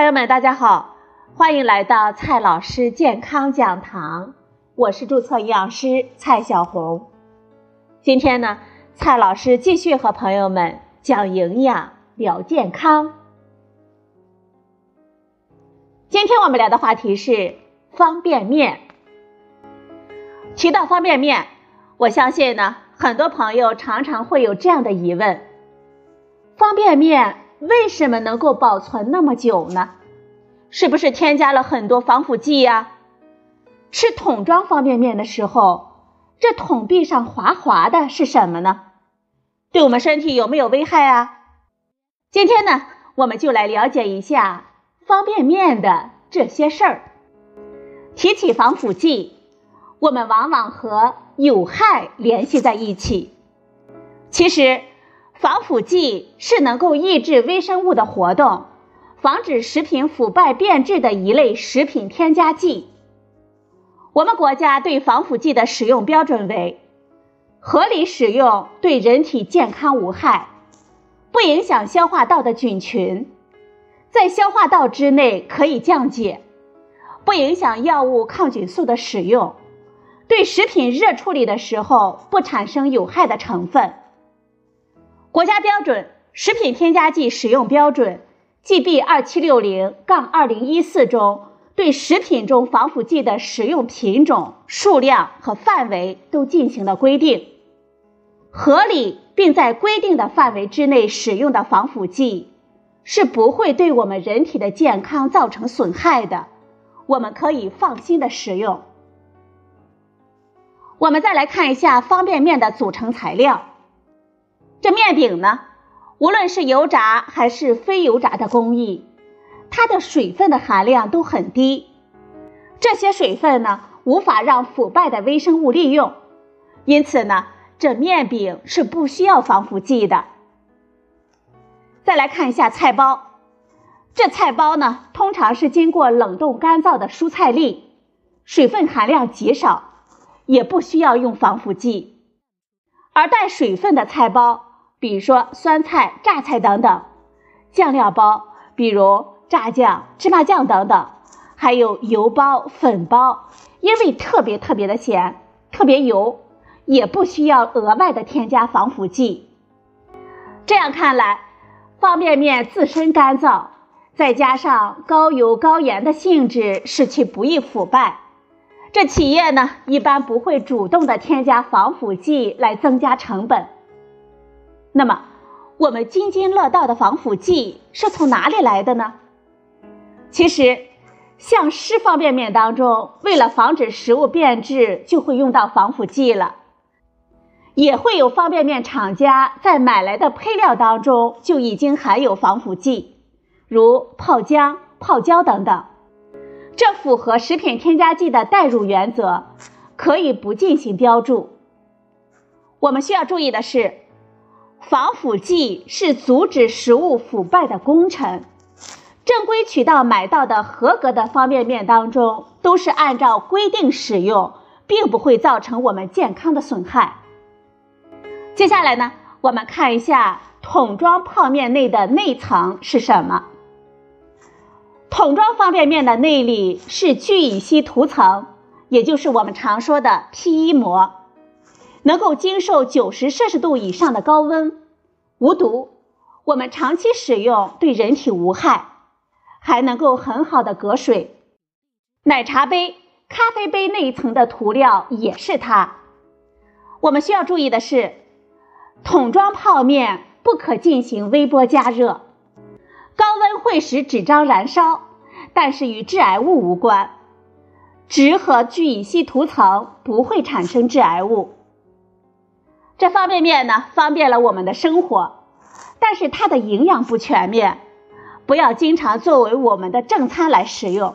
朋友们，大家好，欢迎来到蔡老师健康讲堂，我是注册营养师蔡小红。今天呢，蔡老师继续和朋友们讲营养、聊健康。今天我们聊的话题是方便面。提到方便面，我相信呢，很多朋友常常会有这样的疑问：方便面。为什么能够保存那么久呢？是不是添加了很多防腐剂呀？吃桶装方便面的时候，这桶壁上滑滑的是什么呢？对我们身体有没有危害啊？今天呢，我们就来了解一下方便面的这些事儿。提起防腐剂，我们往往和有害联系在一起，其实。防腐剂是能够抑制微生物的活动，防止食品腐败变质的一类食品添加剂。我们国家对防腐剂的使用标准为：合理使用，对人体健康无害，不影响消化道的菌群，在消化道之内可以降解，不影响药物抗菌素的使用，对食品热处理的时候不产生有害的成分。国家标准《食品添加剂使用标准》GB 二七六零杠二零一四中，对食品中防腐剂的使用品种、数量和范围都进行了规定。合理并在规定的范围之内使用的防腐剂，是不会对我们人体的健康造成损害的，我们可以放心的使用。我们再来看一下方便面的组成材料。这面饼呢，无论是油炸还是非油炸的工艺，它的水分的含量都很低。这些水分呢，无法让腐败的微生物利用，因此呢，这面饼是不需要防腐剂的。再来看一下菜包，这菜包呢，通常是经过冷冻干燥的蔬菜粒，水分含量极少，也不需要用防腐剂。而带水分的菜包。比如说酸菜、榨菜等等，酱料包，比如炸酱、芝麻酱等等，还有油包、粉包，因为特别特别的咸，特别油，也不需要额外的添加防腐剂。这样看来，方便面自身干燥，再加上高油高盐的性质，使其不易腐败。这企业呢，一般不会主动的添加防腐剂来增加成本。那么，我们津津乐道的防腐剂是从哪里来的呢？其实，像湿方便面当中，为了防止食物变质，就会用到防腐剂了。也会有方便面厂家在买来的配料当中就已经含有防腐剂，如泡姜、泡椒等等。这符合食品添加剂的代入原则，可以不进行标注。我们需要注意的是。防腐剂是阻止食物腐败的功臣。正规渠道买到的合格的方便面当中，都是按照规定使用，并不会造成我们健康的损害。接下来呢，我们看一下桶装泡面内的内层是什么。桶装方便面的内里是聚乙烯涂层，也就是我们常说的 PE 膜。能够经受九十摄氏度以上的高温，无毒，我们长期使用对人体无害，还能够很好的隔水。奶茶杯、咖啡杯那一层的涂料也是它。我们需要注意的是，桶装泡面不可进行微波加热，高温会使纸张燃烧，但是与致癌物无关。纸和聚乙烯涂层不会产生致癌物。这方便面呢，方便了我们的生活，但是它的营养不全面，不要经常作为我们的正餐来使用。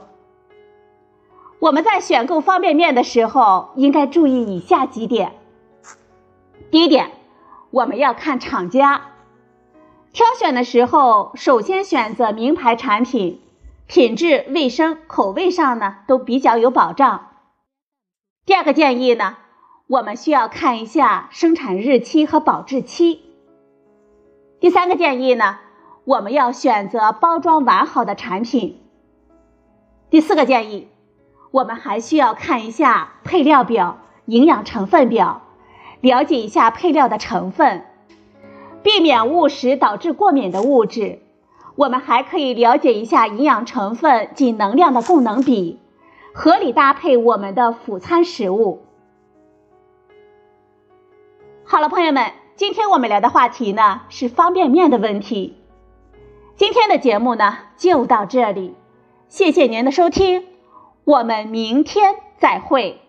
我们在选购方便面的时候，应该注意以下几点。第一点，我们要看厂家，挑选的时候首先选择名牌产品，品质、卫生、口味上呢都比较有保障。第二个建议呢。我们需要看一下生产日期和保质期。第三个建议呢，我们要选择包装完好的产品。第四个建议，我们还需要看一下配料表、营养成分表，了解一下配料的成分，避免误食导致过敏的物质。我们还可以了解一下营养成分及能量的供能比，合理搭配我们的辅餐食物。好了，朋友们，今天我们聊的话题呢是方便面的问题。今天的节目呢就到这里，谢谢您的收听，我们明天再会。